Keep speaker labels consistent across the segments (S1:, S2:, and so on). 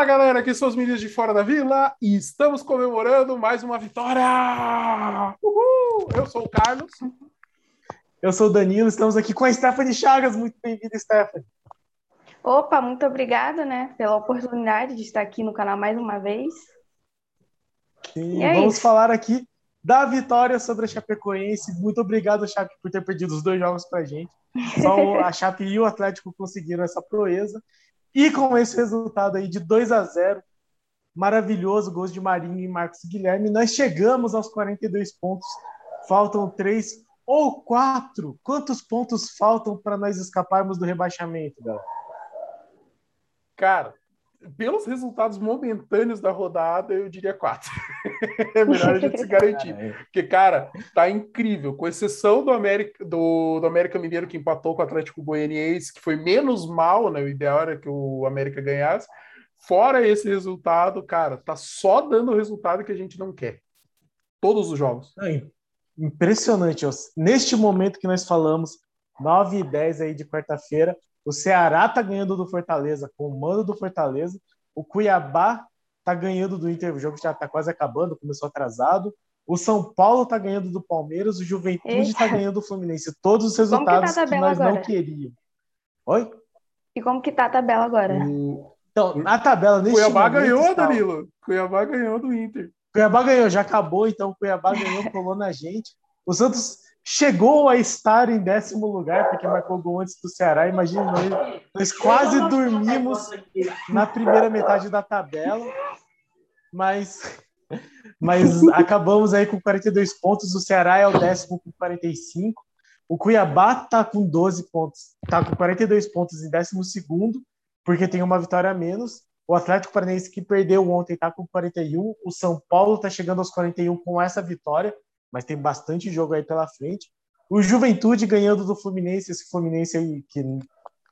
S1: Fala galera, aqui são os meninos de Fora da Vila e estamos comemorando mais uma vitória! Uhul! Eu sou o Carlos.
S2: Eu sou o Danilo, estamos aqui com a Stephanie Chagas. Muito bem-vinda, Stephanie.
S3: Opa, muito obrigada, né, pela oportunidade de estar aqui no canal mais uma vez.
S2: Sim, é vamos isso. falar aqui da vitória sobre a Chapecoense. Muito obrigado, Chape, por ter perdido os dois jogos pra gente. Só a Chape e o Atlético conseguiram essa proeza. E com esse resultado aí de 2 a 0 maravilhoso, gols de Marinho e Marcos Guilherme, nós chegamos aos 42 pontos. Faltam três ou quatro. Quantos pontos faltam para nós escaparmos do rebaixamento, galera?
S1: Cara, pelos resultados momentâneos da rodada, eu diria quatro. é melhor a gente se garantir. Porque, cara, tá incrível. Com exceção do América, do, do América Mineiro, que empatou com o Atlético Goianiense, que foi menos mal, né? O ideal era que o América ganhasse. Fora esse resultado, cara, tá só dando o resultado que a gente não quer. Todos os jogos.
S2: É impressionante. Neste momento que nós falamos, 9 e 10 aí de quarta-feira, o Ceará tá ganhando do Fortaleza, com o mando do Fortaleza. O Cuiabá tá ganhando do Inter, o jogo já tá quase acabando, começou atrasado. O São Paulo tá ganhando do Palmeiras, o Juventude Eita. tá ganhando do Fluminense. Todos os resultados que, tá que nós agora? não queríamos. Oi?
S3: E como que tá a tabela agora?
S2: Então, na tabela, nesse
S1: Cuiabá ganhou, está... Danilo. Cuiabá ganhou do Inter.
S2: Cuiabá ganhou, já acabou, então Cuiabá ganhou, colou na gente. O Santos chegou a estar em décimo lugar, porque marcou gol antes do Ceará. Imagina, nós, nós quase dormimos na primeira metade da tabela, mas, mas acabamos aí com 42 pontos. O Ceará é o décimo com 45. O Cuiabá está com 12 pontos, está com 42 pontos em décimo segundo, porque tem uma vitória a menos. O Atlético Paranaense que perdeu ontem está com 41. O São Paulo está chegando aos 41 com essa vitória mas tem bastante jogo aí pela frente. O Juventude ganhando do Fluminense, esse Fluminense aí que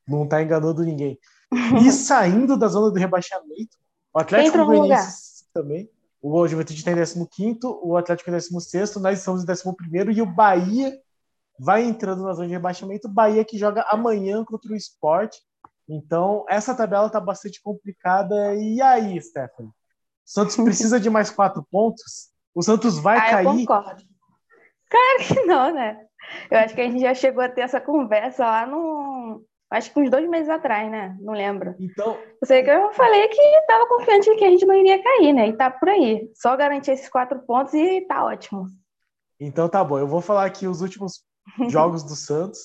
S2: não tá enganando ninguém. E saindo da zona do rebaixamento, o Atlético Goianiense também. O Juventude está em 15, o Atlético em 16, nós estamos em 11 e o Bahia vai entrando na zona de rebaixamento. O Bahia que joga amanhã contra o Sport. Então, essa tabela está bastante complicada. E aí, Stephanie? O Santos precisa de mais quatro pontos? O Santos vai ah, cair? Eu
S3: concordo. Claro que não, né? Eu acho que a gente já chegou a ter essa conversa lá no. Acho que uns dois meses atrás, né? Não lembro.
S2: Então.
S3: Eu sei que eu falei que estava confiante que a gente não iria cair, né? E tá por aí. Só garantir esses quatro pontos e tá ótimo.
S2: Então tá bom. Eu vou falar aqui os últimos jogos do Santos.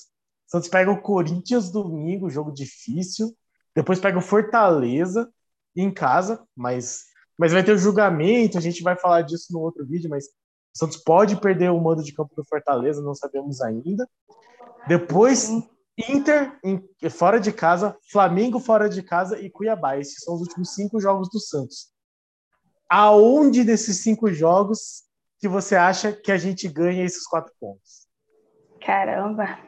S2: O Santos pega o Corinthians domingo, jogo difícil. Depois pega o Fortaleza em casa, mas, mas vai ter o julgamento. A gente vai falar disso no outro vídeo, mas o Santos pode perder o mando de campo do Fortaleza, não sabemos ainda. Depois, Inter em, fora de casa, Flamengo fora de casa e Cuiabá. Esses são os últimos cinco jogos do Santos. Aonde desses cinco jogos que você acha que a gente ganha esses quatro pontos?
S3: Caramba!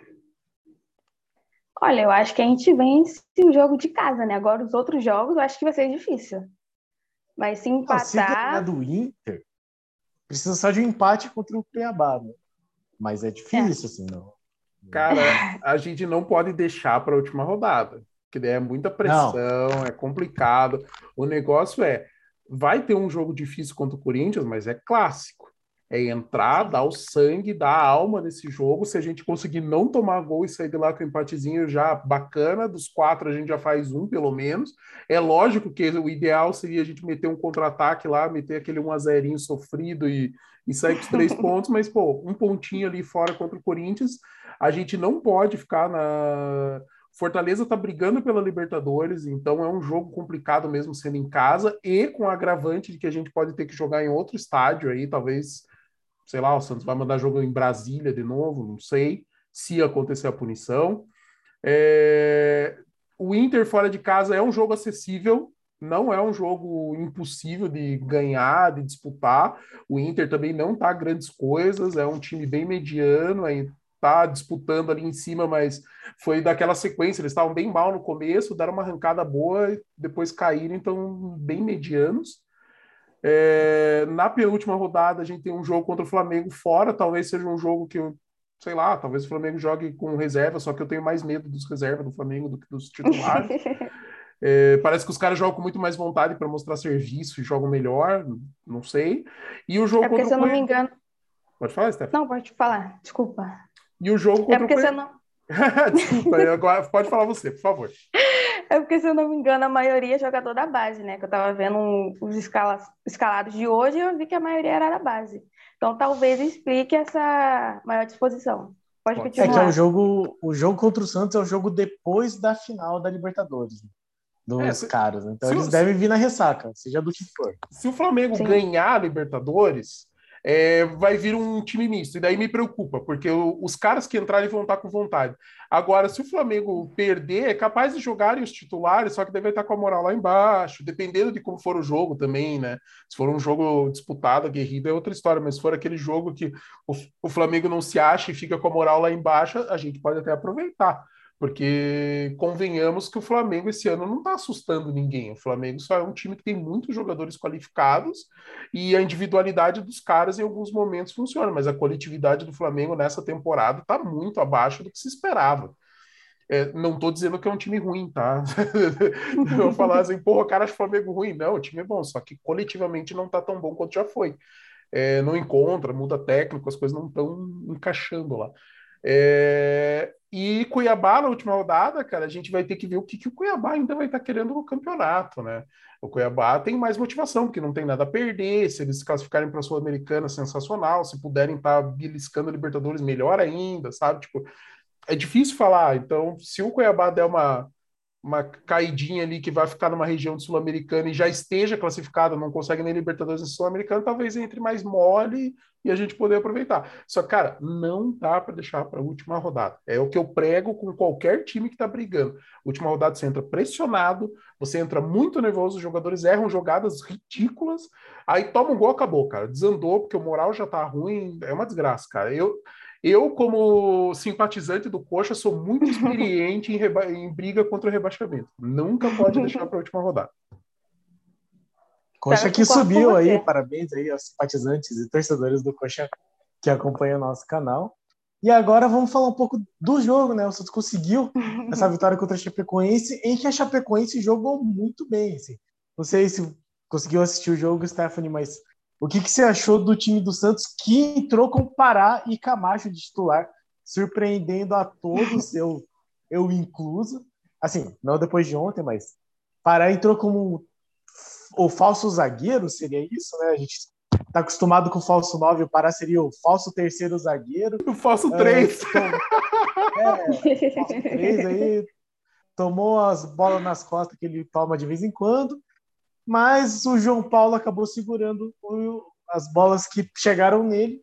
S3: Olha, eu acho que a gente vence o jogo de casa, né? Agora os outros jogos eu acho que vai ser difícil. Mas se empatar. Não, se
S2: ganhar do Inter, precisa só de um empate contra o Cuiabá, né? Mas é difícil, é. assim, não.
S1: Cara, a gente não pode deixar para a última rodada, porque é muita pressão, não. é complicado. O negócio é, vai ter um jogo difícil contra o Corinthians, mas é clássico. É entrar, dar o sangue, dar a alma nesse jogo. Se a gente conseguir não tomar gol e sair de lá com um empatezinho já bacana, dos quatro a gente já faz um, pelo menos. É lógico que o ideal seria a gente meter um contra-ataque lá, meter aquele 1 a 0 sofrido e, e sair com os três pontos, mas, pô, um pontinho ali fora contra o Corinthians. A gente não pode ficar na. Fortaleza está brigando pela Libertadores, então é um jogo complicado mesmo sendo em casa e com o agravante de que a gente pode ter que jogar em outro estádio aí, talvez sei lá, o Santos vai mandar jogo em Brasília de novo, não sei se acontecer a punição. É... O Inter fora de casa é um jogo acessível, não é um jogo impossível de ganhar, de disputar. O Inter também não tá grandes coisas, é um time bem mediano, aí tá disputando ali em cima, mas foi daquela sequência, eles estavam bem mal no começo, deram uma arrancada boa, depois caíram, então bem medianos. É, na penúltima rodada, a gente tem um jogo contra o Flamengo fora. Talvez seja um jogo que eu, sei lá, talvez o Flamengo jogue com reserva, só que eu tenho mais medo dos reservas do Flamengo do que dos titulares. É, parece que os caras jogam com muito mais vontade para mostrar serviço e jogam melhor, não sei. E o jogo
S3: é porque, se eu não me engano.
S1: Pode falar, Steph?
S3: Não, pode falar, desculpa.
S1: E o jogo
S3: É porque, se eu não.
S1: desculpa, agora pode falar você, por favor.
S3: É porque, se eu não me engano, a maioria é jogador da base, né? Que eu tava vendo os escalas, escalados de hoje e eu vi que a maioria era da base. Então, talvez explique essa maior disposição. Pode continuar.
S2: É que é o jogo, o jogo contra o Santos é o jogo depois da final da Libertadores. Né? Dos é, se, caras. Então, eles se, devem vir na ressaca, seja do que for.
S1: Se o Flamengo Sim. ganhar a Libertadores, é, vai vir um time misto. E daí me preocupa, porque os caras que entrarem vão estar com vontade. Agora, se o Flamengo perder, é capaz de jogarem os titulares, só que deve estar com a moral lá embaixo, dependendo de como for o jogo também, né? Se for um jogo disputado, aguerrido, é outra história, mas se for aquele jogo que o, o Flamengo não se acha e fica com a moral lá embaixo, a gente pode até aproveitar porque convenhamos que o Flamengo esse ano não está assustando ninguém. O Flamengo só é um time que tem muitos jogadores qualificados e a individualidade dos caras em alguns momentos funciona, mas a coletividade do Flamengo nessa temporada está muito abaixo do que se esperava. É, não estou dizendo que é um time ruim, tá? não falar assim, porra, cara, acho o Flamengo ruim. Não, o time é bom, só que coletivamente não está tão bom quanto já foi. É, não encontra, muda técnico, as coisas não estão encaixando lá. É, e Cuiabá, na última rodada, cara, a gente vai ter que ver o que, que o Cuiabá ainda vai estar tá querendo no campeonato, né? O Cuiabá tem mais motivação, porque não tem nada a perder. Se eles se classificarem para a Sul-Americana, sensacional. Se puderem estar tá beliscando Libertadores, melhor ainda, sabe? Tipo, é difícil falar. Então, se o Cuiabá der uma, uma caidinha ali que vai ficar numa região sul-americana e já esteja classificado, não consegue nem Libertadores em sul-americana, talvez entre mais mole e a gente poder aproveitar. Só cara, não dá para deixar para a última rodada. É o que eu prego com qualquer time que está brigando. Última rodada você entra pressionado, você entra muito nervoso, os jogadores erram jogadas ridículas, aí toma um gol, acabou, cara. Desandou porque o moral já tá ruim, é uma desgraça, cara. Eu eu, como simpatizante do Coxa, sou muito experiente em, em, briga contra o rebaixamento. Nunca pode deixar para a última rodada.
S2: Coxa que subiu aí, parabéns aí aos simpatizantes e torcedores do Coxa que acompanham o nosso canal. E agora vamos falar um pouco do jogo, né? O Santos conseguiu essa vitória contra a Chapecoense, em que a Chapecoense jogou muito bem. Assim. Não sei se conseguiu assistir o jogo, Stephanie, mas o que, que você achou do time do Santos que entrou com Pará e Camacho de titular, surpreendendo a todos, eu, eu incluso. Assim, não depois de ontem, mas Pará entrou como o falso zagueiro, seria isso, né? A gente tá acostumado com o falso 9, o Pará seria o falso terceiro zagueiro.
S1: O falso 3.
S2: É, é, falso 3 aí. Tomou as bolas nas costas que ele toma de vez em quando mas o João Paulo acabou segurando as bolas que chegaram nele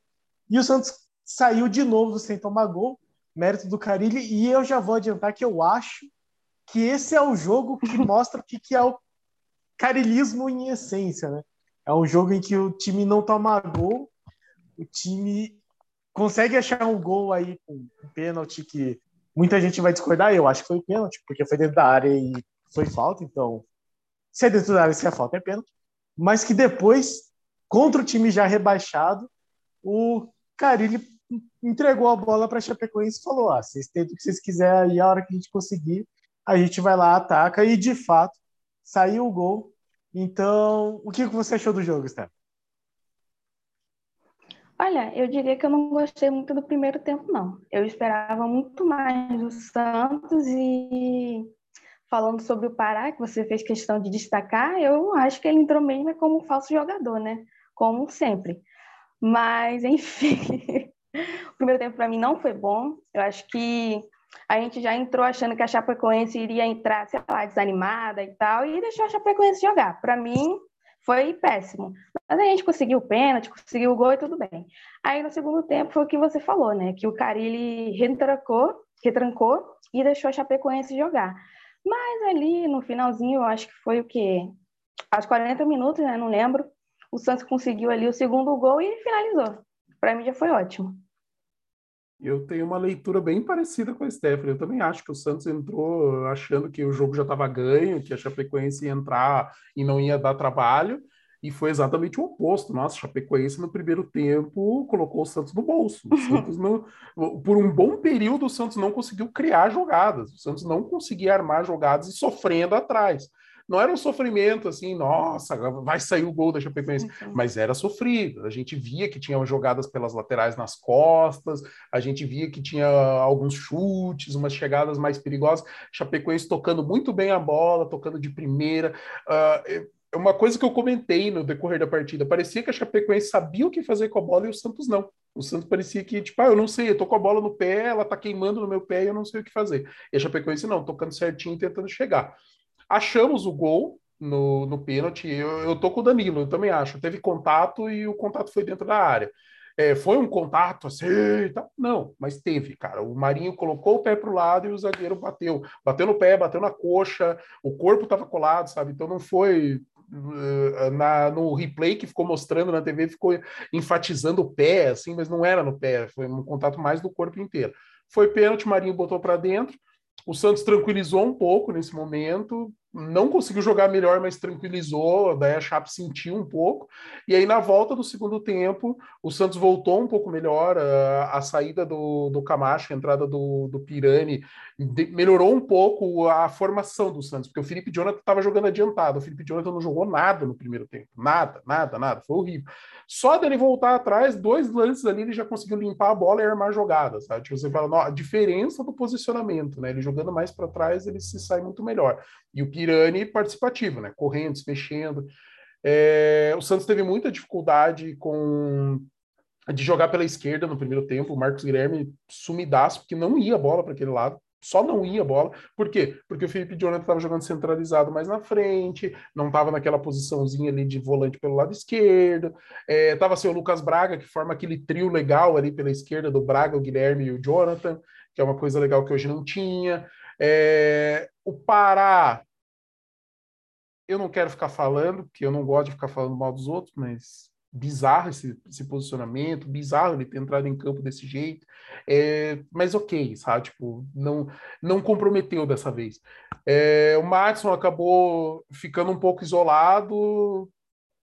S2: e o Santos saiu de novo sem tomar gol, mérito do Carilli, e eu já vou adiantar que eu acho que esse é o jogo que mostra o que, que é o carilismo em essência, né? É um jogo em que o time não toma gol, o time consegue achar um gol aí com um pênalti que muita gente vai discordar, eu acho que foi pênalti, porque foi dentro da área e foi falta, então se da área, se a falta é pênalti, mas que depois, contra o time já rebaixado, o Carilli entregou a bola para a Chapecoense e falou: ah, vocês têm o que vocês quiserem aí, a hora que a gente conseguir, a gente vai lá, ataca, e de fato saiu o gol. Então, o que você achou do jogo, Steph?
S3: Olha, eu diria que eu não gostei muito do primeiro tempo, não. Eu esperava muito mais do Santos e falando sobre o Pará, que você fez questão de destacar, eu acho que ele entrou mesmo como um falso jogador, né? Como sempre. Mas, enfim, o primeiro tempo para mim não foi bom. Eu acho que a gente já entrou achando que a Chapecoense iria entrar, sei lá, desanimada e tal, e deixou a Chapecoense jogar. Para mim, foi péssimo. Mas a gente conseguiu o pênalti, conseguiu o gol e tudo bem. Aí no segundo tempo foi o que você falou, né? Que o Carilli retrancou, retrancou e deixou a Chapecoense jogar. Mas ali no finalzinho, eu acho que foi o quê? Aos 40 minutos, né? Não lembro. O Santos conseguiu ali o segundo gol e finalizou. Para mim já foi ótimo.
S1: Eu tenho uma leitura bem parecida com a Stephanie. Eu também acho que o Santos entrou achando que o jogo já estava ganho, que a Chapecoense ia entrar e não ia dar trabalho. E foi exatamente o oposto. Nossa, Chapecoense no primeiro tempo colocou o Santos no bolso. O Santos não, por um bom período, o Santos não conseguiu criar jogadas. O Santos não conseguia armar jogadas e sofrendo atrás não era um sofrimento assim, nossa, vai sair o gol da Chapecoense, uhum. mas era sofrido. A gente via que tinha jogadas pelas laterais nas costas, a gente via que tinha alguns chutes, umas chegadas mais perigosas. Chapecoense tocando muito bem a bola, tocando de primeira. Uh, uma coisa que eu comentei no decorrer da partida, parecia que a Chapecoense sabia o que fazer com a bola e o Santos não. O Santos parecia que, tipo, ah, eu não sei, eu tô com a bola no pé, ela tá queimando no meu pé e eu não sei o que fazer. E a Chapecoense não, tocando certinho, tentando chegar. Achamos o gol no, no pênalti. Eu, eu tô com o Danilo, eu também acho. Teve contato e o contato foi dentro da área. É, foi um contato assim, tá? não, mas teve, cara. O Marinho colocou o pé para o lado e o zagueiro bateu, bateu no pé, bateu na coxa, o corpo estava colado, sabe? Então não foi na, no replay que ficou mostrando na TV, ficou enfatizando o pé, assim, mas não era no pé, foi um contato mais do corpo inteiro. Foi pênalti, Marinho botou para dentro. O Santos tranquilizou um pouco nesse momento, não conseguiu jogar melhor, mas tranquilizou, daí a Chape sentiu um pouco. E aí, na volta do segundo tempo, o Santos voltou um pouco melhor. A, a saída do, do Camacho, a entrada do, do Pirani, de, melhorou um pouco a formação do Santos, porque o Felipe Jonathan estava jogando adiantado. O Felipe Jonathan não jogou nada no primeiro tempo. Nada, nada, nada. Foi horrível. Só dele voltar atrás, dois lances ali, ele já conseguiu limpar a bola e armar jogadas. Sabe? Tipo, você fala, a diferença do posicionamento, né? Ele jogando mais para trás, ele se sai muito melhor. E o Pirani participativo, né? Correndo, se mexendo. É, o Santos teve muita dificuldade com de jogar pela esquerda no primeiro tempo. O Marcos Guilherme sumidaço, porque não ia a bola para aquele lado. Só não ia a bola. Por quê? Porque o Felipe Jonathan estava jogando centralizado mais na frente, não estava naquela posiçãozinha ali de volante pelo lado esquerdo. Estava é, Lucas Braga, que forma aquele trio legal ali pela esquerda do Braga, o Guilherme e o Jonathan, que é uma coisa legal que hoje não tinha. É, o Pará, eu não quero ficar falando, porque eu não gosto de ficar falando mal dos outros, mas bizarro esse, esse posicionamento, bizarro ele ter entrado em campo desse jeito, é, mas ok, sabe? Tipo, não, não comprometeu dessa vez. É, o Matson acabou ficando um pouco isolado,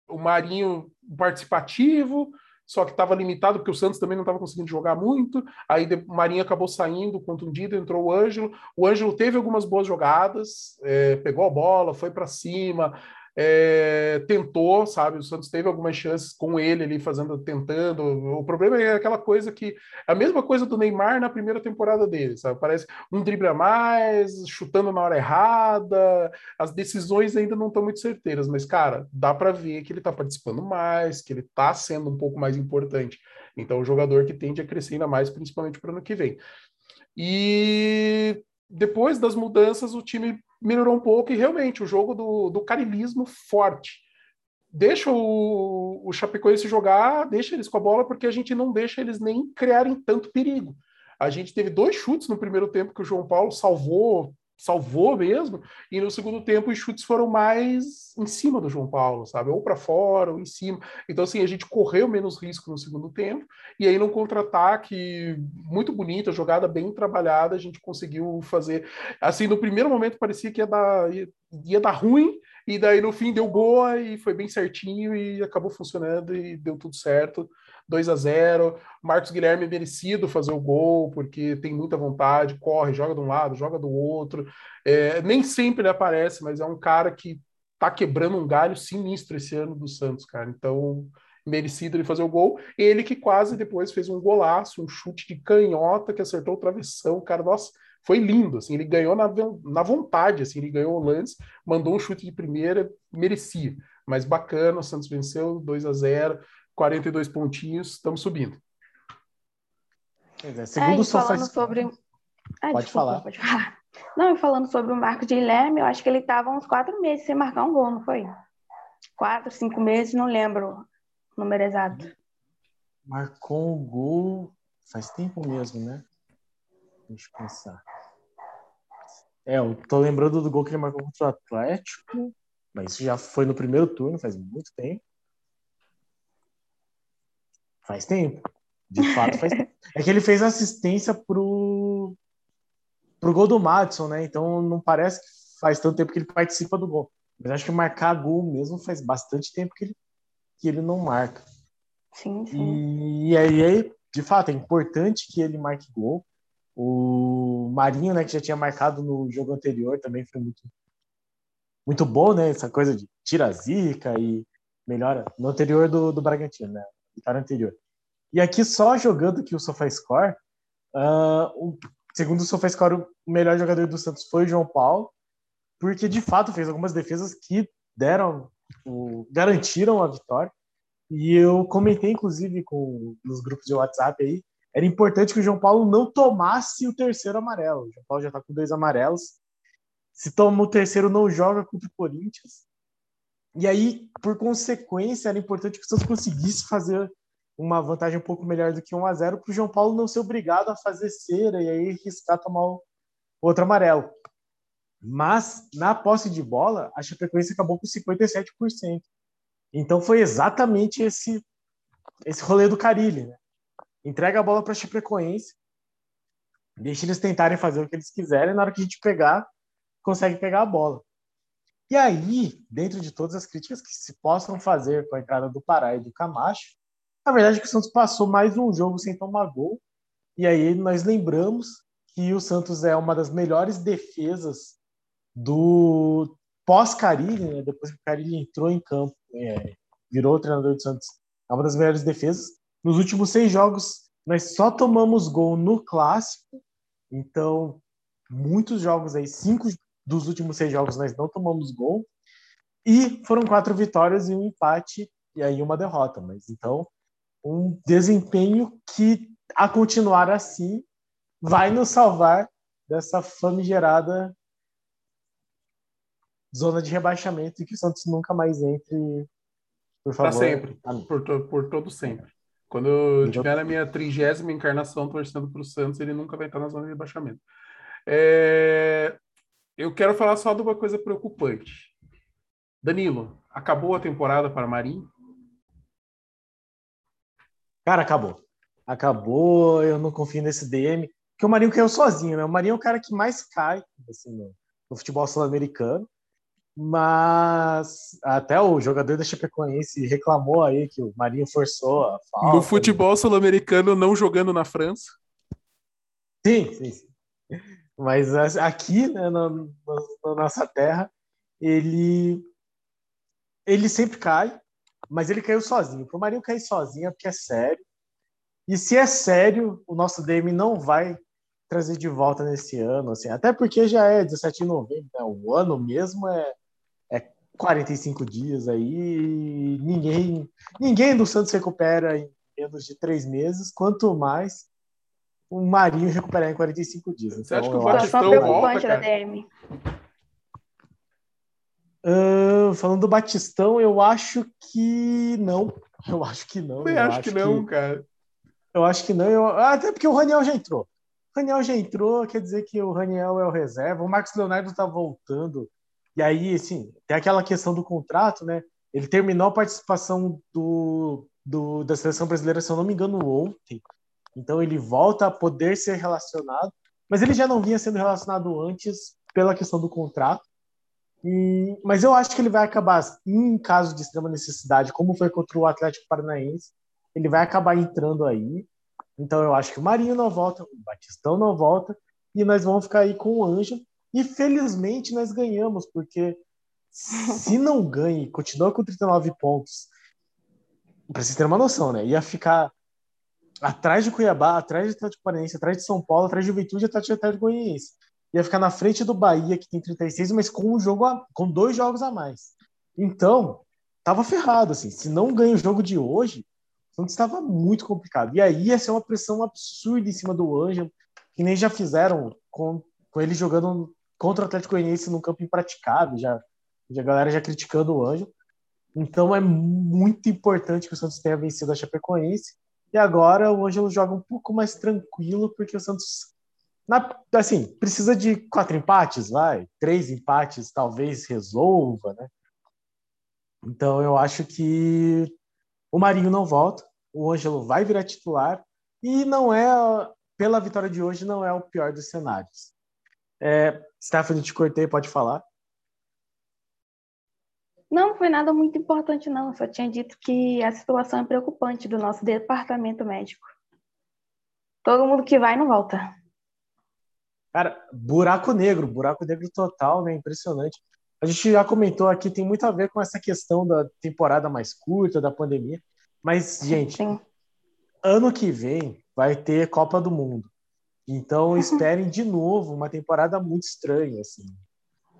S1: o Marinho participativo, só que estava limitado porque o Santos também não estava conseguindo jogar muito. Aí o Marinho acabou saindo, contundido, entrou o Ângelo. O Ângelo teve algumas boas jogadas, é, pegou a bola, foi para cima, é, tentou, sabe? O Santos teve algumas chances com ele ali fazendo, tentando. O problema é aquela coisa que a mesma coisa do Neymar na primeira temporada dele, sabe? Parece um drible a mais, chutando na hora errada. As decisões ainda não estão muito certeiras, mas cara, dá para ver que ele está participando mais, que ele está sendo um pouco mais importante. Então, o jogador que tende a crescer ainda mais, principalmente para o ano que vem. E depois das mudanças, o time melhorou um pouco e realmente o jogo do, do carilismo forte. Deixa o, o Chapecoense jogar, deixa eles com a bola, porque a gente não deixa eles nem criarem tanto perigo. A gente teve dois chutes no primeiro tempo que o João Paulo salvou salvou mesmo, e no segundo tempo os chutes foram mais em cima do João Paulo, sabe? Ou para fora, ou em cima. Então, assim, a gente correu menos risco no segundo tempo, e aí no contra-ataque, muito bonito, jogada bem trabalhada, a gente conseguiu fazer. Assim, no primeiro momento parecia que ia dar, ia, ia dar ruim, e daí no fim deu boa, e foi bem certinho, e acabou funcionando, e deu tudo certo. 2 a 0 Marcos Guilherme é merecido fazer o gol, porque tem muita vontade, corre, joga de um lado, joga do outro. É, nem sempre ele aparece, mas é um cara que tá quebrando um galho sinistro esse ano do Santos, cara. Então, merecido ele fazer o gol. Ele que quase depois fez um golaço, um chute de canhota que acertou o travessão, cara. Nossa, foi lindo, assim, ele ganhou na, na vontade, assim, ele ganhou o lance, mandou um chute de primeira, merecia. Mas bacana, o Santos venceu 2 a 0 42 pontinhos, estamos subindo.
S3: É, segundo é, falando faz... sobre. Ah,
S2: pode, desculpa, falar.
S3: pode falar. Não, falando sobre o Marco de Guilherme, eu acho que ele estava uns quatro meses sem marcar um gol, não foi? Quatro, cinco meses, não lembro o número exato.
S2: Marcou um gol faz tempo mesmo, né? Deixa eu pensar. É, eu tô lembrando do gol que ele marcou contra o Atlético, mas isso já foi no primeiro turno, faz muito tempo. Faz tempo. De fato, faz tempo. É que ele fez assistência pro, pro gol do Madison, né? Então não parece que faz tanto tempo que ele participa do gol. Mas acho que marcar gol mesmo faz bastante tempo que ele, que ele não marca.
S3: Sim, sim.
S2: E, aí, de fato, é importante que ele marque gol. O Marinho, né, que já tinha marcado no jogo anterior, também foi muito, muito bom, né? Essa coisa de tira a zica e melhora. No anterior do, do Bragantino, né? Vitória anterior. E aqui, só jogando aqui o SofaScore, uh, o, segundo o SofaScore, o melhor jogador do Santos foi o João Paulo, porque de fato fez algumas defesas que deram, o, garantiram a vitória. E eu comentei, inclusive, com nos grupos de WhatsApp aí, era importante que o João Paulo não tomasse o terceiro amarelo. O João Paulo já está com dois amarelos. Se toma o terceiro, não joga contra o Corinthians. E aí, por consequência, era importante que o Santos conseguisse fazer uma vantagem um pouco melhor do que 1 a 0 para o João Paulo não ser obrigado a fazer cera e aí riscar tomar outro amarelo. Mas na posse de bola, a Chapecoense acabou com 57%. Então foi exatamente esse esse rolê do Carilli, né? Entrega a bola para a Chapecoense, deixa eles tentarem fazer o que eles quiserem, na hora que a gente pegar, consegue pegar a bola. E aí, dentro de todas as críticas que se possam fazer com a entrada do Pará e do Camacho, a verdade é que o Santos passou mais um jogo sem tomar gol. E aí nós lembramos que o Santos é uma das melhores defesas do pós-Carilli, né? depois que o Carilli entrou em campo, é, virou o treinador do Santos, é uma das melhores defesas. Nos últimos seis jogos, nós só tomamos gol no clássico, então muitos jogos aí, cinco dos últimos seis jogos nós não tomamos gol, e foram quatro vitórias e um empate e aí uma derrota. Mas então um desempenho que a continuar assim vai nos salvar dessa famigerada zona de rebaixamento e que o Santos nunca mais entre, por favor.
S1: Para sempre, por, to, por todo sempre. Quando eu tiver na minha trigésima encarnação torcendo para o Santos, ele nunca vai estar na zona de rebaixamento. É... Eu quero falar só de uma coisa preocupante. Danilo, acabou a temporada para Marinho?
S2: Cara, acabou. Acabou, eu não confio nesse DM. Porque o Marinho caiu sozinho, né? O Marinho é o cara que mais cai assim, no, no futebol sul-americano mas até o jogador da Chapecoense reclamou aí que o Marinho forçou a
S1: falta. No futebol sul-americano não jogando na França.
S2: Sim, sim, sim. Mas aqui, né, na, na, nossa terra, ele ele sempre cai, mas ele caiu sozinho. Para o Marinho cair sozinho é porque é sério. E se é sério, o nosso DM não vai trazer de volta nesse ano, assim, até porque já é 17 de novembro, né? o ano mesmo é 45 dias aí, ninguém, ninguém do Santos recupera em menos de três meses, quanto mais o Marinho recuperar em 45 dias.
S3: Você então, acha que o Batistão volta, cara? DM.
S2: Uh, falando do Batistão, eu acho que não. Eu acho que não.
S1: Eu, eu acho, acho que não, que... cara.
S2: Eu acho que não. Eu... Até porque o Raniel já entrou. O Raniel já entrou, quer dizer que o Raniel é o reserva. O Marcos Leonardo tá voltando e aí, assim, tem aquela questão do contrato, né? Ele terminou a participação do, do, da seleção brasileira, se eu não me engano, ontem. Então ele volta a poder ser relacionado, mas ele já não vinha sendo relacionado antes pela questão do contrato. E, mas eu acho que ele vai acabar, em caso de extrema necessidade, como foi contra o Atlético Paranaense, ele vai acabar entrando aí. Então eu acho que o Marinho não volta, o Batistão não volta, e nós vamos ficar aí com o Ângelo. E felizmente nós ganhamos, porque se não ganha e continua com 39 pontos, para vocês terem uma noção, né? Ia ficar atrás de Cuiabá, atrás de Atlético Paranaense, atrás de São Paulo, atrás de Juventude e Atlético Goianiense. Ia ficar na frente do Bahia, que tem 36, mas com um jogo a, com dois jogos a mais. Então, tava ferrado, assim. Se não ganha o jogo de hoje, então estava muito complicado. E aí ia ser uma pressão absurda em cima do Ângelo, que nem já fizeram com, com ele jogando contra o Atlético Goianiense num campo impraticável, já, já a galera já criticando o Anjo. Então é muito importante que o Santos tenha vencido a Chapecoense. E agora o Ângelo joga um pouco mais tranquilo, porque o Santos, na, assim, precisa de quatro empates, vai, três empates talvez resolva, né? Então eu acho que o Marinho não volta, o Ângelo vai virar titular e não é, pela vitória de hoje, não é o pior dos cenários. É, Stephanie, te cortei, pode falar.
S3: Não, foi nada muito importante, não. Só tinha dito que a situação é preocupante do nosso departamento médico. Todo mundo que vai não volta.
S2: Cara, buraco negro, buraco negro total, né? Impressionante. A gente já comentou aqui, tem muito a ver com essa questão da temporada mais curta, da pandemia. Mas, gente, Sim. ano que vem vai ter Copa do Mundo. Então, esperem de novo uma temporada muito estranha, assim.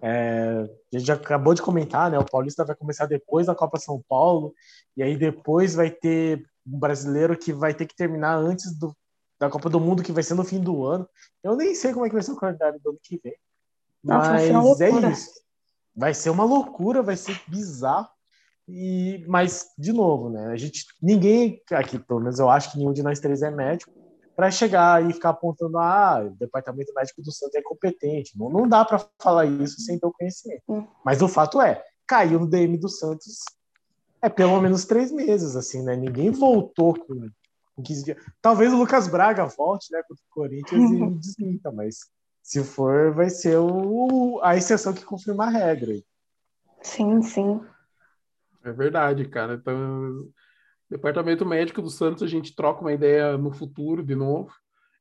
S2: É, a gente já acabou de comentar, né? O Paulista vai começar depois da Copa São Paulo, e aí depois vai ter um brasileiro que vai ter que terminar antes do, da Copa do Mundo, que vai ser no fim do ano. Eu nem sei como é que vai ser o calendário do ano que vem. Nossa, mas é isso. Vai ser uma loucura, vai ser bizarro. E, mas, de novo, né? A gente, ninguém aqui, pelo menos eu acho que nenhum de nós três é médico, para chegar e ficar apontando, ah, o departamento médico do Santos é competente. Não, não dá para falar isso sem ter o conhecimento. Hum. Mas o fato é, caiu no DM do Santos é pelo menos três meses, assim, né? Ninguém voltou com, com 15 dias. Talvez o Lucas Braga volte, né, contra o Corinthians e desminta, mas se for, vai ser o, a exceção que confirma a regra.
S3: Sim, sim.
S1: É verdade, cara. Então, Departamento médico do Santos, a gente troca uma ideia no futuro de novo.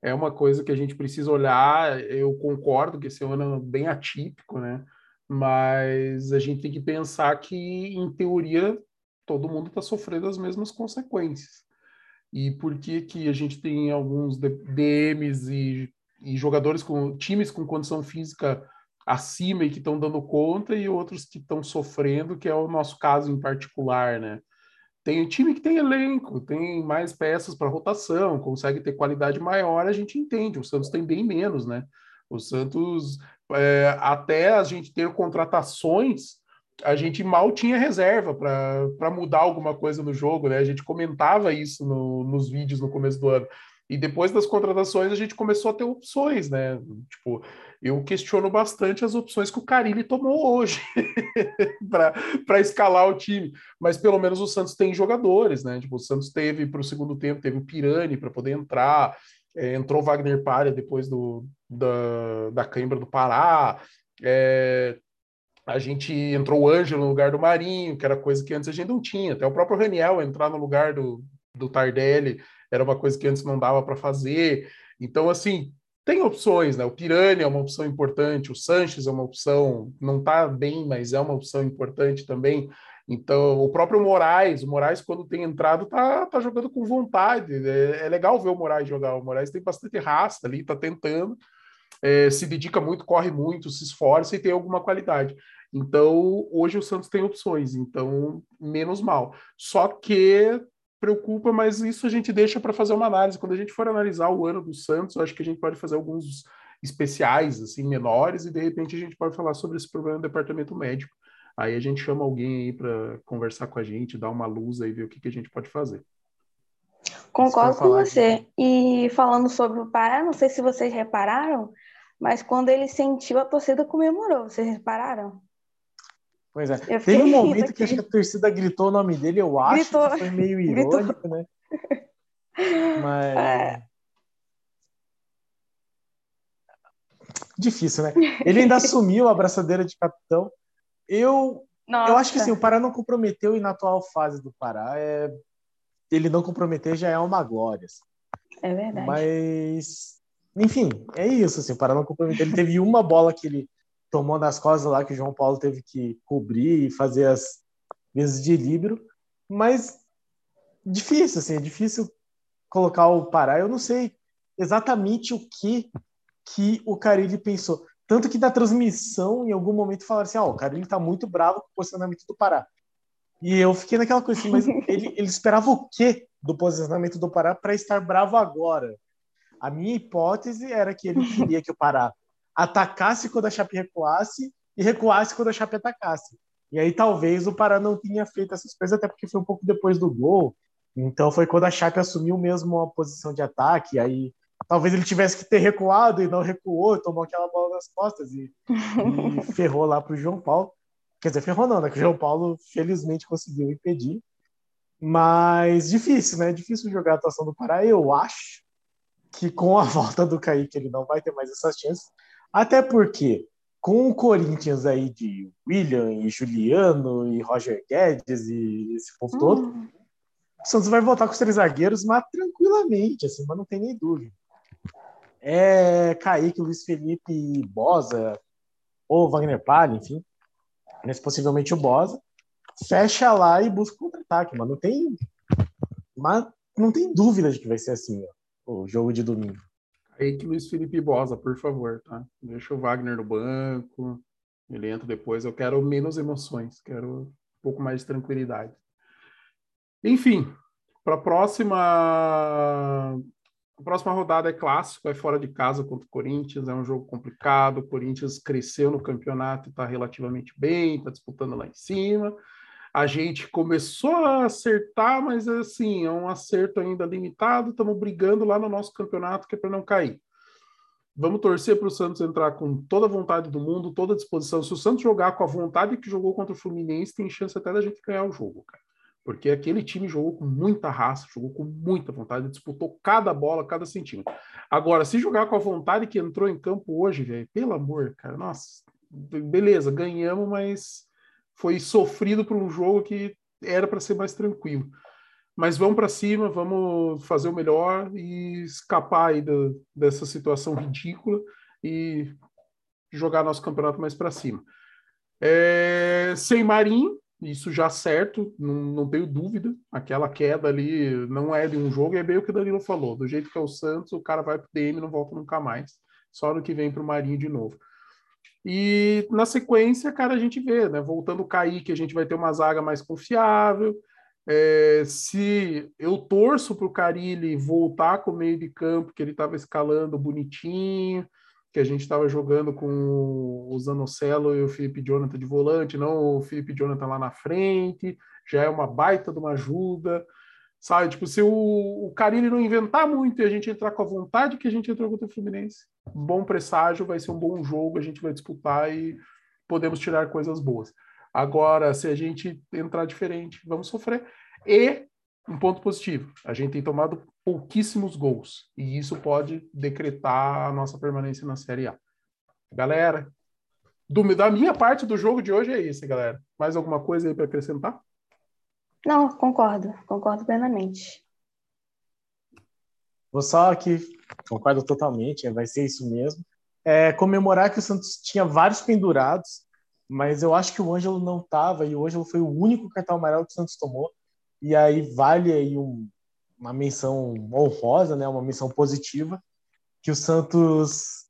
S1: É uma coisa que a gente precisa olhar. Eu concordo que esse ano é bem atípico, né? Mas a gente tem que pensar que, em teoria, todo mundo está sofrendo as mesmas consequências. E por que, que a gente tem alguns DMs e, e jogadores com times com condição física acima e que estão dando conta, e outros que estão sofrendo, que é o nosso caso em particular, né? Tem time que tem elenco, tem mais peças para rotação, consegue ter qualidade maior, a gente entende. O Santos tem bem menos, né? O Santos, é, até a gente ter contratações, a gente mal tinha reserva para mudar alguma coisa no jogo, né? A gente comentava isso no, nos vídeos no começo do ano. E depois das contratações, a gente começou a ter opções, né? Tipo, eu questiono bastante as opções que o Carilli tomou hoje para escalar o time. Mas pelo menos o Santos tem jogadores, né? Tipo, o Santos teve para o segundo tempo, teve o Pirani para poder entrar, é, entrou Wagner Palha depois do, da, da cãibra do Pará. É, a gente entrou o Ângelo no lugar do Marinho, que era coisa que antes a gente não tinha. Até o próprio Raniel entrar no lugar do, do Tardelli era uma coisa que antes não dava para fazer. Então, assim, tem opções, né? O Pirani é uma opção importante, o Sanches é uma opção, não está bem, mas é uma opção importante também. Então, o próprio Moraes, o Moraes, quando tem entrado, tá, tá jogando com vontade. É, é legal ver o Moraes jogar. O Moraes tem bastante raça ali, tá tentando, é, se dedica muito, corre muito, se esforça e tem alguma qualidade. Então, hoje o Santos tem opções, então, menos mal. Só que preocupa, mas isso a gente deixa para fazer uma análise. Quando a gente for analisar o ano do Santos, eu acho que a gente pode fazer alguns especiais, assim, menores, e de repente a gente pode falar sobre esse problema do departamento médico. Aí a gente chama alguém aí para conversar com a gente, dar uma luz aí, ver o que, que a gente pode fazer.
S3: Concordo com você. E falando sobre o Pará, não sei se vocês repararam, mas quando ele sentiu, a torcida comemorou. Vocês repararam?
S2: Pois é. Teve um momento que acho que a torcida gritou o nome dele, eu acho gritou. que foi meio irônico, gritou. né? Mas. É. Difícil, né? Ele ainda assumiu a abraçadeira de capitão. Eu, eu acho que sim, o Pará não comprometeu e na atual fase do Pará é... ele não comprometer já é uma glória. Assim.
S3: É verdade.
S2: Mas, enfim, é isso. Assim, o Pará não comprometeu. Ele teve uma bola que ele tomou nas costas lá que o João Paulo teve que cobrir e fazer as vezes de livro, mas difícil, assim, é difícil colocar o Pará. Eu não sei exatamente o que que o Carilli pensou. Tanto que na transmissão, em algum momento, falaram assim: ó, oh, o Carilli tá muito bravo com o posicionamento do Pará. E eu fiquei naquela coisa assim, mas ele, ele esperava o quê do posicionamento do Pará para estar bravo agora? A minha hipótese era que ele queria que o Pará atacasse quando a Chape recuasse e recuasse quando a Chape atacasse. E aí talvez o Pará não tenha feito essas coisas, até porque foi um pouco depois do gol. Então foi quando a Chape assumiu mesmo a posição de ataque. Aí talvez ele tivesse que ter recuado e não recuou, tomou aquela bola nas costas e, e ferrou lá para o João Paulo. Quer dizer, ferrou não, né? Que o João Paulo felizmente conseguiu impedir. Mas difícil, né? Difícil jogar a atuação do Pará. Eu acho que com a volta do Kaique ele não vai ter mais essas chances. Até porque, com o Corinthians aí de William e Juliano e Roger Guedes e esse povo todo, hum. o Santos vai voltar com os três zagueiros, mas tranquilamente, assim, mas não tem nem dúvida. É Kaique, Luiz Felipe Bosa, ou Wagner Palha, enfim, mas possivelmente o Bosa, fecha lá e busca contra-ataque, mas não tem, mas não tem dúvida de que vai ser assim, ó, o jogo de domingo.
S1: Aí que Luiz Felipe Bosa, por favor, tá? Deixa o Wagner no banco, ele entra depois. Eu quero menos emoções, quero um pouco mais de tranquilidade. Enfim, para a próxima. A próxima rodada é clássico, é fora de casa contra o Corinthians, é um jogo complicado. O Corinthians cresceu no campeonato, está relativamente bem, está disputando lá em cima a gente começou a acertar, mas assim, é um acerto ainda limitado, estamos brigando lá no nosso campeonato que é para não cair. Vamos torcer para o Santos entrar com toda a vontade do mundo, toda a disposição. Se o Santos jogar com a vontade que jogou contra o Fluminense, tem chance até da gente ganhar o jogo, cara. Porque aquele time jogou com muita raça, jogou com muita vontade, disputou cada bola, cada centímetro. Agora, se jogar com a vontade que entrou em campo hoje, velho, pelo amor, cara, nossa, beleza, ganhamos, mas foi sofrido por um jogo que era para ser mais tranquilo. Mas vamos para cima, vamos fazer o melhor e escapar aí do, dessa situação ridícula e jogar nosso campeonato mais para cima. É, sem Marinho, isso já certo, não, não tenho dúvida. Aquela queda ali não é de um jogo, é bem o que o Danilo falou. Do jeito que é o Santos, o cara vai para o DM e não volta nunca mais. Só no que vem para o Marinho de novo. E na sequência, cara, a gente vê, né? Voltando o Kaique, a gente vai ter uma zaga mais confiável. É, se eu torço para o Carilli voltar com o meio de campo, que ele estava escalando bonitinho, que a gente estava jogando com o Zanocelo e o Felipe Jonathan de volante, não o Felipe Jonathan lá na frente, já é uma baita de uma ajuda. Sabe, tipo, se o, o Carilli não inventar muito e a gente entrar com a vontade que a gente entrou contra o Fluminense, bom presságio, vai ser um bom jogo, a gente vai disputar e podemos tirar coisas boas. Agora, se a gente entrar diferente, vamos sofrer. E um ponto positivo, a gente tem tomado pouquíssimos gols e isso pode decretar a nossa permanência na Série A. Galera, do, da minha parte do jogo de hoje é isso, galera. Mais alguma coisa aí para acrescentar?
S3: Não, concordo, concordo plenamente.
S2: Vou só aqui, concordo totalmente, vai ser isso mesmo. É, comemorar que o Santos tinha vários pendurados, mas eu acho que o Ângelo não estava e o Ângelo foi o único cartão amarelo que o Santos tomou. E aí vale aí um, uma menção honrosa, né, uma menção positiva, que o Santos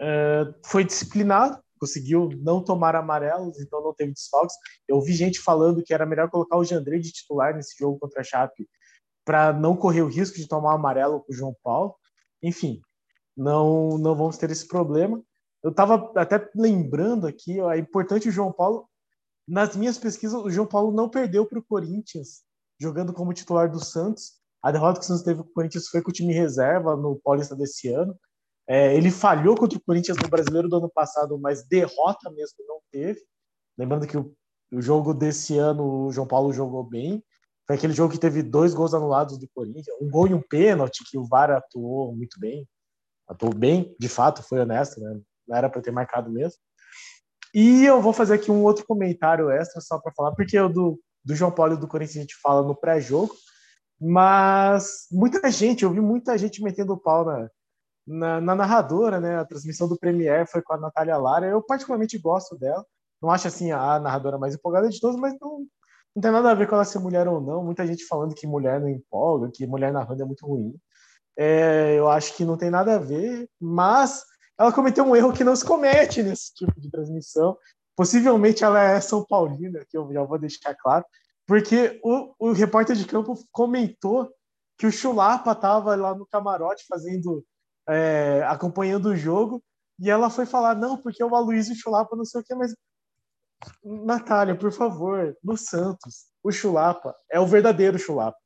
S2: é, foi disciplinado, conseguiu não tomar amarelos, então não teve desfalques. Eu vi gente falando que era melhor colocar o Jandrei de titular nesse jogo contra a Chape para não correr o risco de tomar amarelo com o João Paulo. Enfim, não não vamos ter esse problema. Eu estava até lembrando aqui, ó, é importante o João Paulo. Nas minhas pesquisas, o João Paulo não perdeu para o Corinthians jogando como titular do Santos. A derrota que o Santos teve com o Corinthians foi com o time reserva no Paulista desse ano. É, ele falhou contra o Corinthians no Brasileiro do ano passado, mas derrota mesmo não teve. Lembrando que o, o jogo desse ano o João Paulo jogou bem. Foi aquele jogo que teve dois gols anulados do Corinthians, um gol e um pênalti que o VAR atuou muito bem. Atuou bem, de fato, foi honesto, né? Não era para ter marcado mesmo. E eu vou fazer aqui um outro comentário extra só para falar, porque o do, do João Paulo e do Corinthians a gente fala no pré-jogo, mas muita gente, eu vi muita gente metendo o pau na, na, na, narradora, né? A transmissão do Premiere foi com a Natália Lara. Eu particularmente gosto dela. Não acho assim a narradora mais empolgada de todos, mas não, não tem nada a ver com ela ser mulher ou não. Muita gente falando que mulher não empolga, que mulher narrando é muito ruim. É, eu acho que não tem nada a ver, mas ela cometeu um erro que não se comete nesse tipo de transmissão. Possivelmente ela é São Paulina, que eu já vou deixar claro, porque o, o repórter de campo comentou que o Chulapa estava lá no camarote fazendo é, acompanhando o jogo, e ela foi falar, não, porque o Aloysio Chulapa não sei o que, mas Natália, por favor, no Santos, o Chulapa é o verdadeiro Chulapa.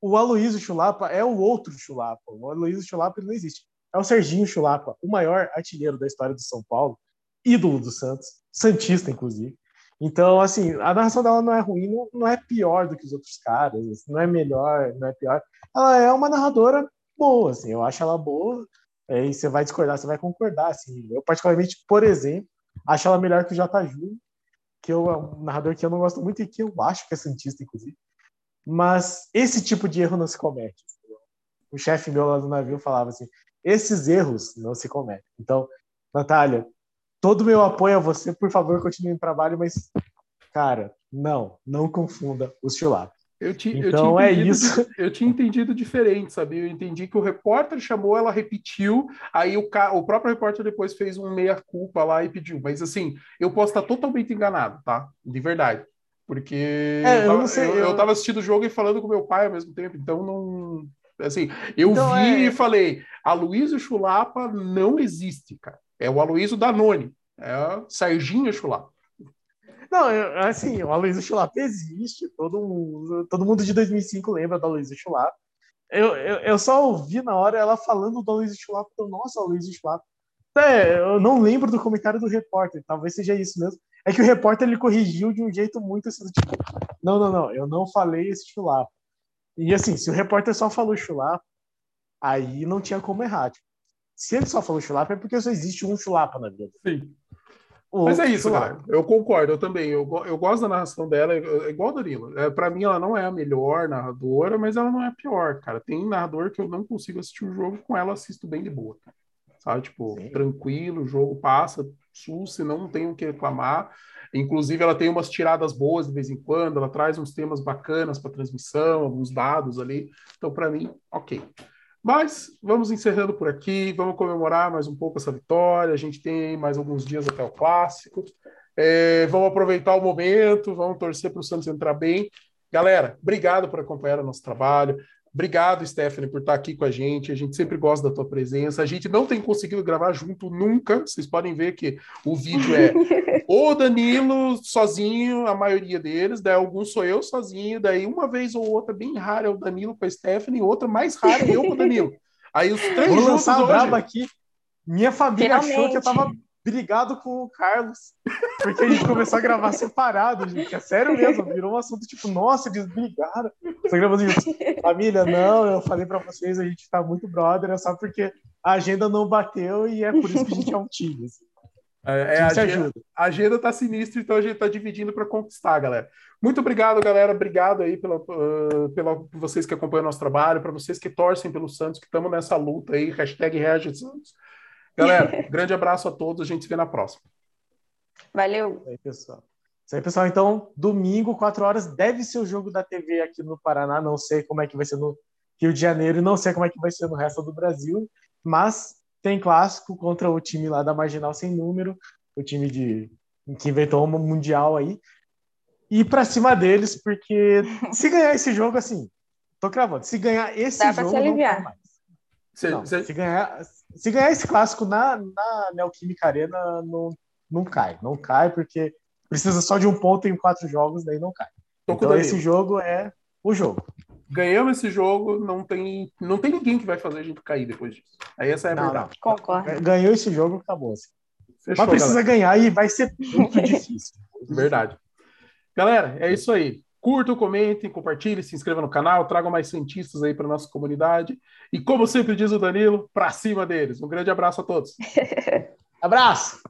S2: O Aloysio Chulapa é o outro Chulapa. O Aloysio Chulapa não existe. É o Serginho Chulapa, o maior artilheiro da história do São Paulo, ídolo do Santos, santista, inclusive. Então, assim, a narração dela não é ruim, não, não é pior do que os outros caras, não é melhor, não é pior. Ela é uma narradora boa, assim, eu acho ela boa, é, e você vai discordar, você vai concordar, assim. Eu, particularmente, por exemplo, Acho ela melhor que o J. Júlio, que eu, é um narrador que eu não gosto muito e que eu acho que é Santista, inclusive. Mas esse tipo de erro não se comete. O chefe meu lá do navio falava assim: esses erros não se cometem. Então, Natália, todo o meu apoio a você, por favor, continue no trabalho, mas, cara, não, não confunda os chulapos.
S1: Eu então eu é isso. Eu tinha entendido diferente, sabe? Eu entendi que o repórter chamou, ela repetiu, aí o, o próprio repórter depois fez um meia-culpa lá e pediu. Mas assim, eu posso estar totalmente enganado, tá? De verdade. Porque é, eu, tava, eu, eu, tava assistindo o jogo e falando com meu pai ao mesmo tempo, então não. Assim, eu então, vi é... e falei: Aloysio Chulapa não existe, cara. É o Aloysio Danone, é o Serginho Chulapa.
S2: Não, eu, assim, o Aloysio Chulapa existe, todo mundo, todo mundo de 2005 lembra do Aloysio Chulapa. Eu, eu, eu, só ouvi na hora ela falando do Aloysio Chulapa, eu, nossa, Aloysio Chulapa. É, eu não lembro do comentário do repórter, talvez seja isso mesmo. É que o repórter ele corrigiu de um jeito muito assim, tipo, não, não, não, eu não falei esse chulapa. E assim, se o repórter só falou chulapa, aí não tinha como errar. Tipo, se ele só falou chulapa, é porque só existe um chulapa na vida.
S1: Sim. Mas é isso, cara. Eu concordo, eu também. Eu, eu gosto da narração dela, é, é igual a Danilo. É, para mim, ela não é a melhor narradora, mas ela não é a pior, cara. Tem narrador que eu não consigo assistir um jogo com ela, assisto bem de boa. Sabe? Tipo, Sim. tranquilo, o jogo passa, sus, não tenho o que reclamar. Inclusive, ela tem umas tiradas boas de vez em quando, ela traz uns temas bacanas para transmissão, alguns dados ali. Então, para mim, ok. Mas vamos encerrando por aqui, vamos comemorar mais um pouco essa vitória. A gente tem mais alguns dias até o clássico. É, vamos aproveitar o momento, vamos torcer para o Santos entrar bem. Galera, obrigado por acompanhar o nosso trabalho. Obrigado, Stephanie, por estar aqui com a gente. A gente sempre gosta da tua presença. A gente não tem conseguido gravar junto nunca. Vocês podem ver que o vídeo é o Danilo sozinho, a maioria deles, daí alguns sou eu sozinho, daí uma vez ou outra, bem rara, é o Danilo com a Stephanie, outra mais rara é eu com o Danilo. Aí os três Vou
S2: juntos hoje... aqui. Minha família Finalmente. achou que eu tava brigado com o Carlos, porque a gente começou a gravar separado, gente. É sério mesmo, virou um assunto tipo, nossa, eles brigaram. Gravando. Família, não, eu falei para vocês, a gente tá muito brother, é só porque a agenda não bateu e é por isso que a gente é um time. Assim.
S1: É, é a, agenda, a agenda tá sinistra, então a gente tá dividindo para conquistar, galera. Muito obrigado, galera. Obrigado aí pela, uh, pela por vocês que acompanham o nosso trabalho, para vocês que torcem pelo Santos, que estamos nessa luta aí. Hashtag Santos. Galera, grande abraço a todos. A gente se vê na próxima.
S3: Valeu.
S2: Isso aí, pessoal. Isso aí, pessoal. Então, domingo, 4 horas, deve ser o jogo da TV aqui no Paraná. Não sei como é que vai ser no Rio de Janeiro, não sei como é que vai ser no resto do Brasil, mas tem clássico contra o time lá da Marginal Sem Número, o time de que inventou uma mundial aí. E para cima deles, porque se ganhar esse jogo, assim, tô cravando, se ganhar esse Dá jogo, não mais. Se, não, se... se ganhar, se ganhar esse clássico na, na Neoquímica Arena, não, não cai. Não cai, porque precisa só de um ponto em quatro jogos, daí não cai. Tô então esse jogo é o jogo.
S1: Ganhamos esse jogo, não tem, não tem ninguém que vai fazer a gente cair depois disso. Aí essa é a não, verdade.
S3: Não. Concordo.
S2: Ganhou esse jogo, acabou. Assim. Fechou, Mas precisa galera. ganhar e vai ser muito difícil.
S1: Verdade. Galera, é isso aí. Curtam, comentem, compartilhem, se inscrevam no canal, tragam mais cientistas aí para nossa comunidade. E como sempre diz o Danilo, para cima deles. Um grande abraço a todos.
S2: abraço!